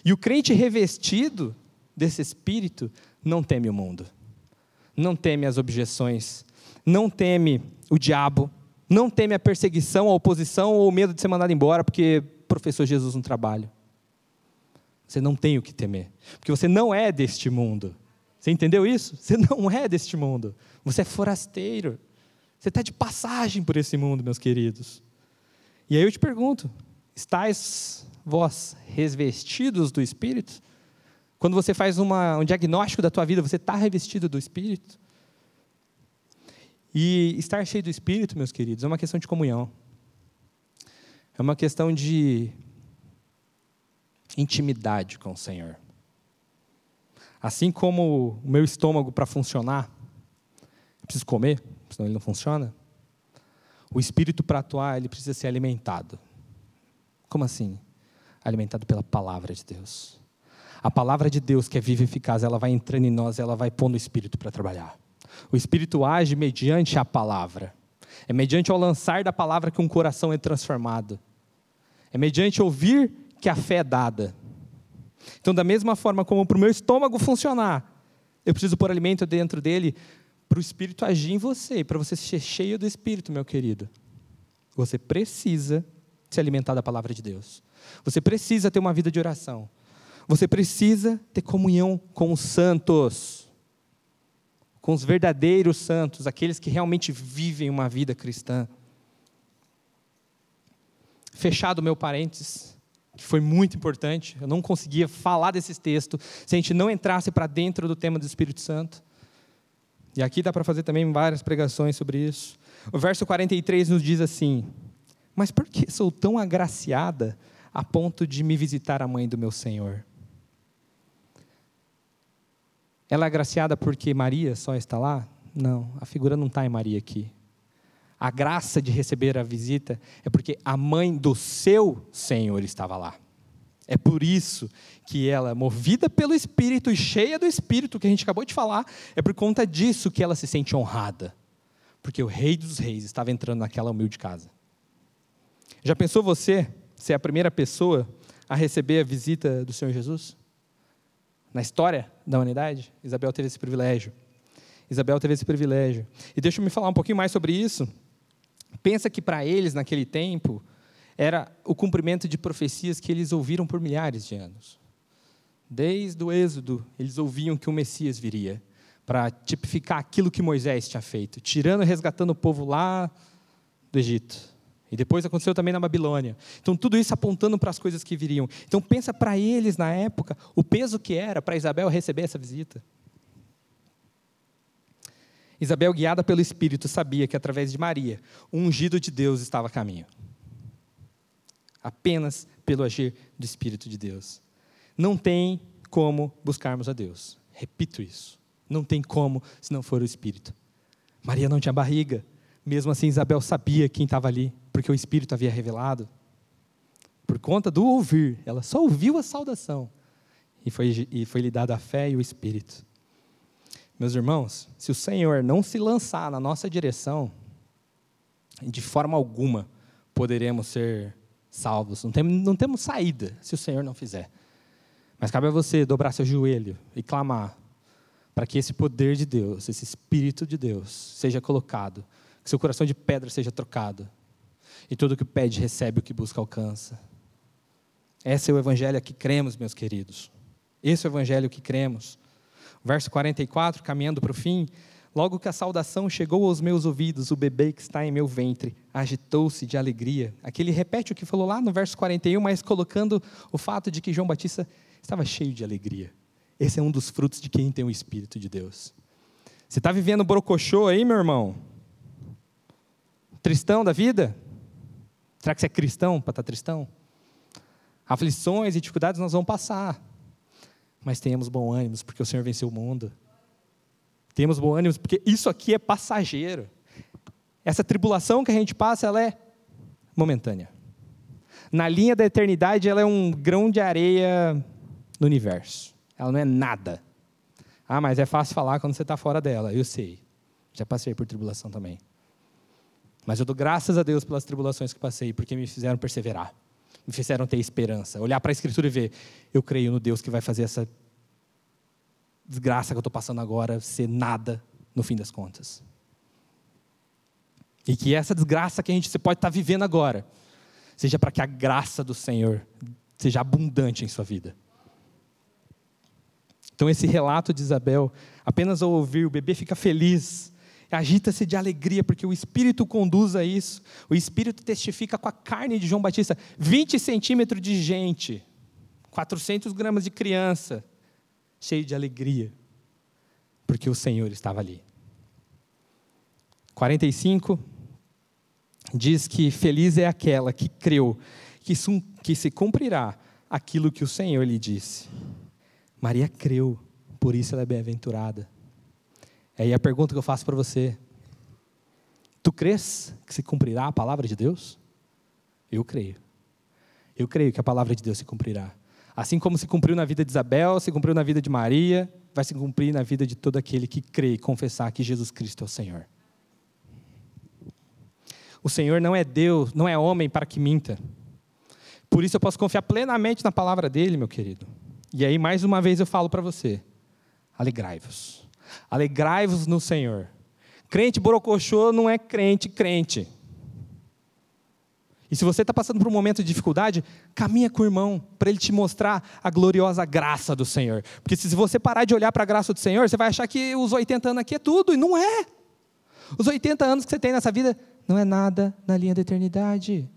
E o crente revestido desse espírito não teme o mundo, não teme as objeções, não teme o diabo, não teme a perseguição, a oposição ou o medo de ser mandado embora porque professou Jesus no trabalho. Você não tem o que temer, porque você não é deste mundo. Você entendeu isso? Você não é deste mundo. Você é forasteiro. Você está de passagem por esse mundo, meus queridos. E aí eu te pergunto: estáis vós revestidos do Espírito? Quando você faz uma, um diagnóstico da tua vida, você está revestido do Espírito? E estar cheio do Espírito, meus queridos, é uma questão de comunhão. É uma questão de intimidade com o Senhor. Assim como o meu estômago, para funcionar, preciso comer, senão ele não funciona. O espírito para atuar, ele precisa ser alimentado. Como assim? Alimentado pela palavra de Deus. A palavra de Deus, que é viva e eficaz, ela vai entrando em nós, ela vai pondo o espírito para trabalhar. O espírito age mediante a palavra. É mediante o lançar da palavra que um coração é transformado. É mediante ouvir que a fé é dada. Então, da mesma forma como para o meu estômago funcionar, eu preciso pôr alimento dentro dele, para o Espírito agir em você, para você ser cheio do Espírito, meu querido. Você precisa se alimentar da palavra de Deus. Você precisa ter uma vida de oração. Você precisa ter comunhão com os santos, com os verdadeiros santos, aqueles que realmente vivem uma vida cristã. Fechado meu parênteses, que foi muito importante, eu não conseguia falar desses textos se a gente não entrasse para dentro do tema do Espírito Santo. E aqui dá para fazer também várias pregações sobre isso. O verso 43 nos diz assim: Mas por que sou tão agraciada a ponto de me visitar a mãe do meu Senhor? Ela é agraciada porque Maria só está lá? Não, a figura não está em Maria aqui. A graça de receber a visita é porque a mãe do seu Senhor estava lá. É por isso que ela, movida pelo Espírito e cheia do Espírito, que a gente acabou de falar, é por conta disso que ela se sente honrada. Porque o Rei dos Reis estava entrando naquela humilde casa. Já pensou você ser a primeira pessoa a receber a visita do Senhor Jesus? Na história da humanidade, Isabel teve esse privilégio. Isabel teve esse privilégio. E deixa eu me falar um pouquinho mais sobre isso. Pensa que para eles, naquele tempo, era o cumprimento de profecias que eles ouviram por milhares de anos. Desde o Êxodo, eles ouviam que o Messias viria para tipificar aquilo que Moisés tinha feito, tirando e resgatando o povo lá do Egito. E depois aconteceu também na Babilônia. Então tudo isso apontando para as coisas que viriam. Então pensa para eles na época o peso que era para Isabel receber essa visita. Isabel, guiada pelo Espírito, sabia que através de Maria, o ungido de Deus estava a caminho. Apenas pelo agir do Espírito de Deus. Não tem como buscarmos a Deus. Repito isso. Não tem como se não for o Espírito. Maria não tinha barriga. Mesmo assim, Isabel sabia quem estava ali, porque o Espírito havia revelado. Por conta do ouvir, ela só ouviu a saudação. E foi, e foi lhe dada a fé e o Espírito. Meus irmãos, se o Senhor não se lançar na nossa direção, de forma alguma poderemos ser salvos. Não temos, não temos saída se o Senhor não fizer. Mas cabe a você dobrar seu joelho e clamar para que esse poder de Deus, esse Espírito de Deus, seja colocado, que seu coração de pedra seja trocado, e tudo que pede, recebe, o que busca, alcança. Esse é o evangelho que cremos, meus queridos. Esse é o evangelho que cremos. Verso 44, caminhando para o fim. Logo que a saudação chegou aos meus ouvidos, o bebê que está em meu ventre agitou-se de alegria. Aqui ele repete o que falou lá no verso 41, mas colocando o fato de que João Batista estava cheio de alegria. Esse é um dos frutos de quem tem o Espírito de Deus. Você está vivendo brocochô aí, meu irmão? Tristão da vida? Será que você é cristão para estar tá tristão? Aflições e dificuldades nós vamos passar mas tenhamos bom ânimo, porque o Senhor venceu o mundo. Temos bom ânimo, porque isso aqui é passageiro. Essa tribulação que a gente passa, ela é momentânea. Na linha da eternidade, ela é um grão de areia no universo. Ela não é nada. Ah, mas é fácil falar quando você está fora dela. Eu sei. Já passei por tribulação também. Mas eu dou graças a Deus pelas tribulações que passei, porque me fizeram perseverar me fizeram ter esperança. Olhar para a Escritura e ver, eu creio no Deus que vai fazer essa desgraça que eu estou passando agora ser nada no fim das contas. E que essa desgraça que a gente pode estar tá vivendo agora, seja para que a graça do Senhor seja abundante em sua vida. Então, esse relato de Isabel, apenas ao ouvir, o bebê fica feliz agita-se de alegria, porque o Espírito conduz a isso. O Espírito testifica com a carne de João Batista: 20 centímetros de gente, 400 gramas de criança, cheio de alegria, porque o Senhor estava ali. 45 diz que feliz é aquela que creu que, que se cumprirá aquilo que o Senhor lhe disse. Maria creu, por isso ela é bem-aventurada. É aí a pergunta que eu faço para você: Tu crês que se cumprirá a palavra de Deus? Eu creio. Eu creio que a palavra de Deus se cumprirá. Assim como se cumpriu na vida de Isabel, se cumpriu na vida de Maria, vai se cumprir na vida de todo aquele que crê e confessar que Jesus Cristo é o Senhor. O Senhor não é Deus, não é homem para que minta. Por isso eu posso confiar plenamente na palavra dele, meu querido. E aí, mais uma vez, eu falo para você: alegrai-vos. Alegrai-vos no Senhor. Crente borocochô não é crente crente. E se você está passando por um momento de dificuldade, caminha com o irmão, para ele te mostrar a gloriosa graça do Senhor. Porque se você parar de olhar para a graça do Senhor, você vai achar que os 80 anos aqui é tudo, e não é. Os 80 anos que você tem nessa vida não é nada na linha da eternidade.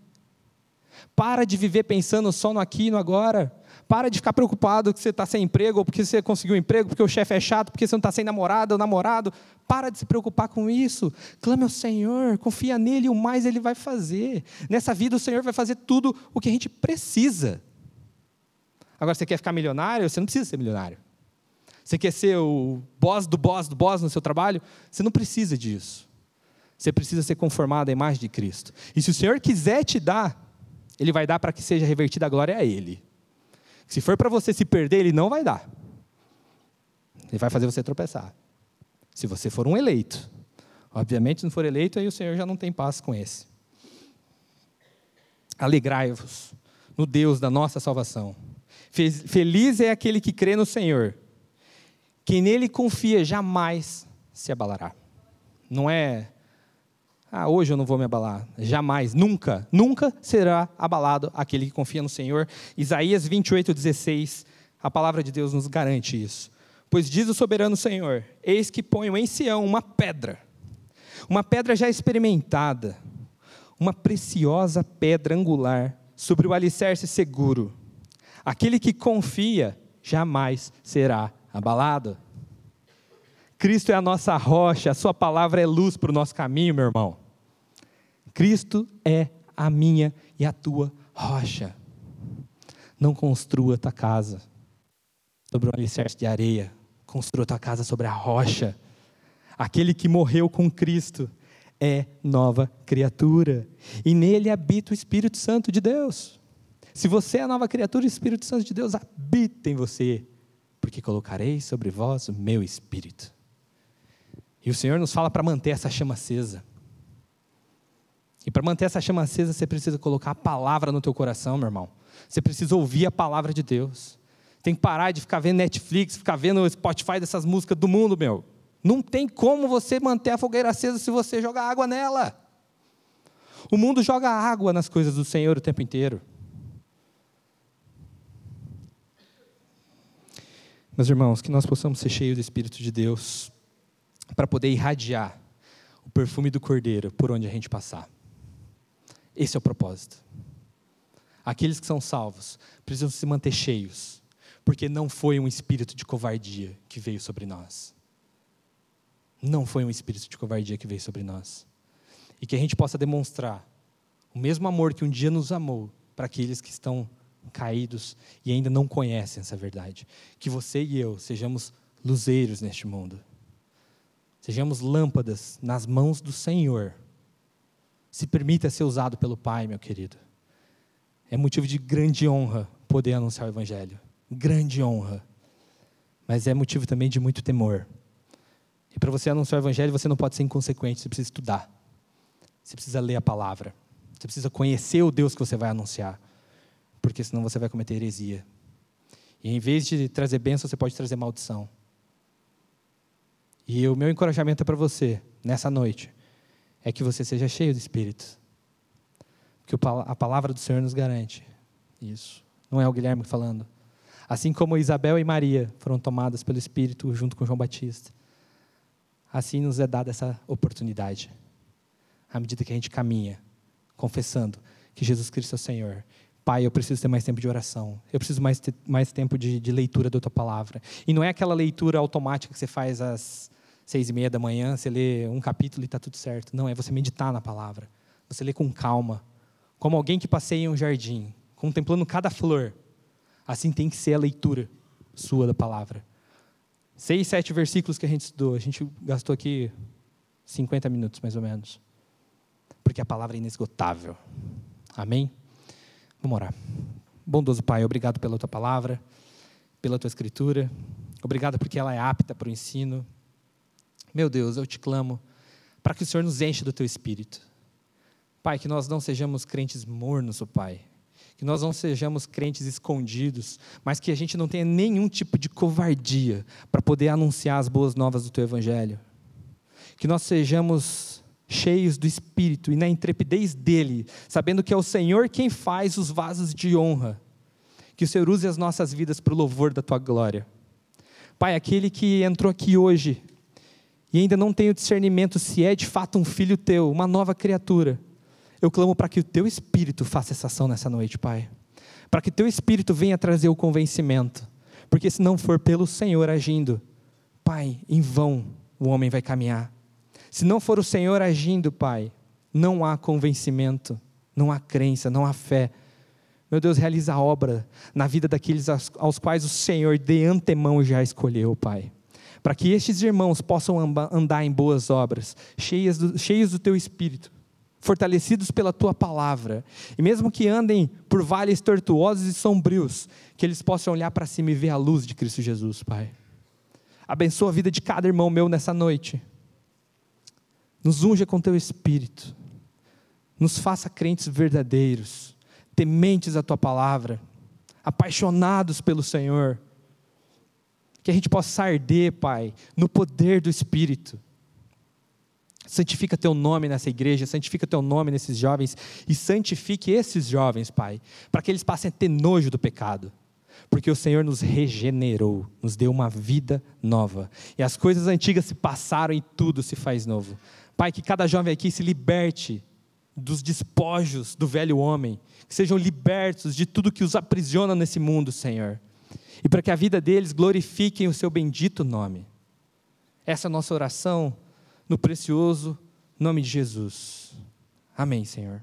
Para de viver pensando só no aqui e no agora. Para de ficar preocupado que você está sem emprego, ou porque você conseguiu um emprego, porque o chefe é chato, porque você não está sem namorada ou namorado. Para de se preocupar com isso. Clame ao Senhor, confia nele, e o mais ele vai fazer. Nessa vida, o Senhor vai fazer tudo o que a gente precisa. Agora, você quer ficar milionário? Você não precisa ser milionário. Você quer ser o boss do boss do boss no seu trabalho? Você não precisa disso. Você precisa ser conformado à imagem de Cristo. E se o Senhor quiser te dar, Ele vai dar para que seja revertida a glória a Ele. Se for para você se perder, Ele não vai dar. Ele vai fazer você tropeçar. Se você for um eleito. Obviamente, se não for eleito, aí o Senhor já não tem paz com esse. Alegrai-vos no Deus da nossa salvação. Feliz é aquele que crê no Senhor. Quem nele confia jamais se abalará. Não é, ah, hoje eu não vou me abalar. Jamais, nunca, nunca será abalado aquele que confia no Senhor. Isaías 28, 16, a palavra de Deus nos garante isso. Pois diz o soberano Senhor: Eis que ponho em Sião uma pedra, uma pedra já experimentada, uma preciosa pedra angular sobre o alicerce seguro. Aquele que confia jamais será abalado. Cristo é a nossa rocha, a Sua palavra é luz para o nosso caminho, meu irmão. Cristo é a minha e a tua rocha. Não construa tua casa sobre um alicerce de areia, construa tua casa sobre a rocha. Aquele que morreu com Cristo é nova criatura, e nele habita o Espírito Santo de Deus. Se você é a nova criatura, o Espírito Santo de Deus habita em você, porque colocarei sobre vós o meu Espírito. E o Senhor nos fala para manter essa chama acesa. E para manter essa chama acesa, você precisa colocar a palavra no teu coração, meu irmão. Você precisa ouvir a palavra de Deus. Tem que parar de ficar vendo Netflix, ficar vendo o Spotify dessas músicas do mundo, meu. Não tem como você manter a fogueira acesa se você jogar água nela. O mundo joga água nas coisas do Senhor o tempo inteiro. Meus irmãos, que nós possamos ser cheios do Espírito de Deus para poder irradiar o perfume do Cordeiro por onde a gente passar. Esse é o propósito. Aqueles que são salvos precisam se manter cheios porque não foi um espírito de covardia que veio sobre nós. Não foi um espírito de covardia que veio sobre nós. E que a gente possa demonstrar o mesmo amor que um dia nos amou para aqueles que estão caídos e ainda não conhecem essa verdade. Que você e eu sejamos luzeiros neste mundo. Sejamos lâmpadas nas mãos do Senhor. Se permita ser usado pelo Pai, meu querido. É motivo de grande honra poder anunciar o Evangelho grande honra, mas é motivo também de muito temor. E para você anunciar o evangelho, você não pode ser inconsequente, você precisa estudar. Você precisa ler a palavra. Você precisa conhecer o Deus que você vai anunciar, porque senão você vai cometer heresia. E em vez de trazer bênção, você pode trazer maldição. E o meu encorajamento é para você, nessa noite, é que você seja cheio do Espírito. Porque a palavra do Senhor nos garante isso. Não é o Guilherme falando. Assim como Isabel e Maria foram tomadas pelo Espírito junto com João Batista. Assim nos é dada essa oportunidade. À medida que a gente caminha, confessando que Jesus Cristo é o Senhor. Pai, eu preciso ter mais tempo de oração. Eu preciso mais ter mais tempo de, de leitura da tua palavra. E não é aquela leitura automática que você faz às seis e meia da manhã, você lê um capítulo e está tudo certo. Não, é você meditar na palavra. Você lê com calma. Como alguém que passeia em um jardim, contemplando cada flor Assim tem que ser a leitura sua da palavra. Seis, sete versículos que a gente estudou. A gente gastou aqui 50 minutos, mais ou menos. Porque a palavra é inesgotável. Amém? Vamos orar. Bondoso Pai, obrigado pela tua palavra, pela tua escritura. Obrigado porque ela é apta para o ensino. Meu Deus, eu te clamo para que o Senhor nos enche do teu espírito. Pai, que nós não sejamos crentes mornos, oh Pai, que nós não sejamos crentes escondidos, mas que a gente não tenha nenhum tipo de covardia para poder anunciar as boas novas do teu evangelho. Que nós sejamos cheios do Espírito e na intrepidez dele, sabendo que é o Senhor quem faz os vasos de honra. Que o Senhor use as nossas vidas para o louvor da tua glória. Pai, aquele que entrou aqui hoje e ainda não tem o discernimento se é de fato um filho teu, uma nova criatura eu clamo para que o teu espírito faça essa ação nessa noite, Pai. Para que teu espírito venha trazer o convencimento. Porque se não for pelo Senhor agindo, Pai, em vão o homem vai caminhar. Se não for o Senhor agindo, Pai, não há convencimento, não há crença, não há fé. Meu Deus, realiza a obra na vida daqueles aos quais o Senhor de antemão já escolheu, Pai. Para que estes irmãos possam andar em boas obras, cheias do, cheios do teu espírito, fortalecidos pela tua palavra, e mesmo que andem por vales tortuosos e sombrios, que eles possam olhar para cima e ver a luz de Cristo Jesus, Pai. Abençoa a vida de cada irmão meu nessa noite. Nos unja com teu espírito. Nos faça crentes verdadeiros, tementes à tua palavra, apaixonados pelo Senhor. Que a gente possa arder, Pai, no poder do Espírito Santifica teu nome nessa igreja, santifica teu nome nesses jovens e santifique esses jovens, Pai, para que eles passem a ter nojo do pecado. Porque o Senhor nos regenerou, nos deu uma vida nova. E as coisas antigas se passaram e tudo se faz novo. Pai, que cada jovem aqui se liberte dos despojos do velho homem, que sejam libertos de tudo que os aprisiona nesse mundo, Senhor. E para que a vida deles glorifiquem o seu bendito nome. Essa é a nossa oração no precioso nome de Jesus. Amém, Senhor.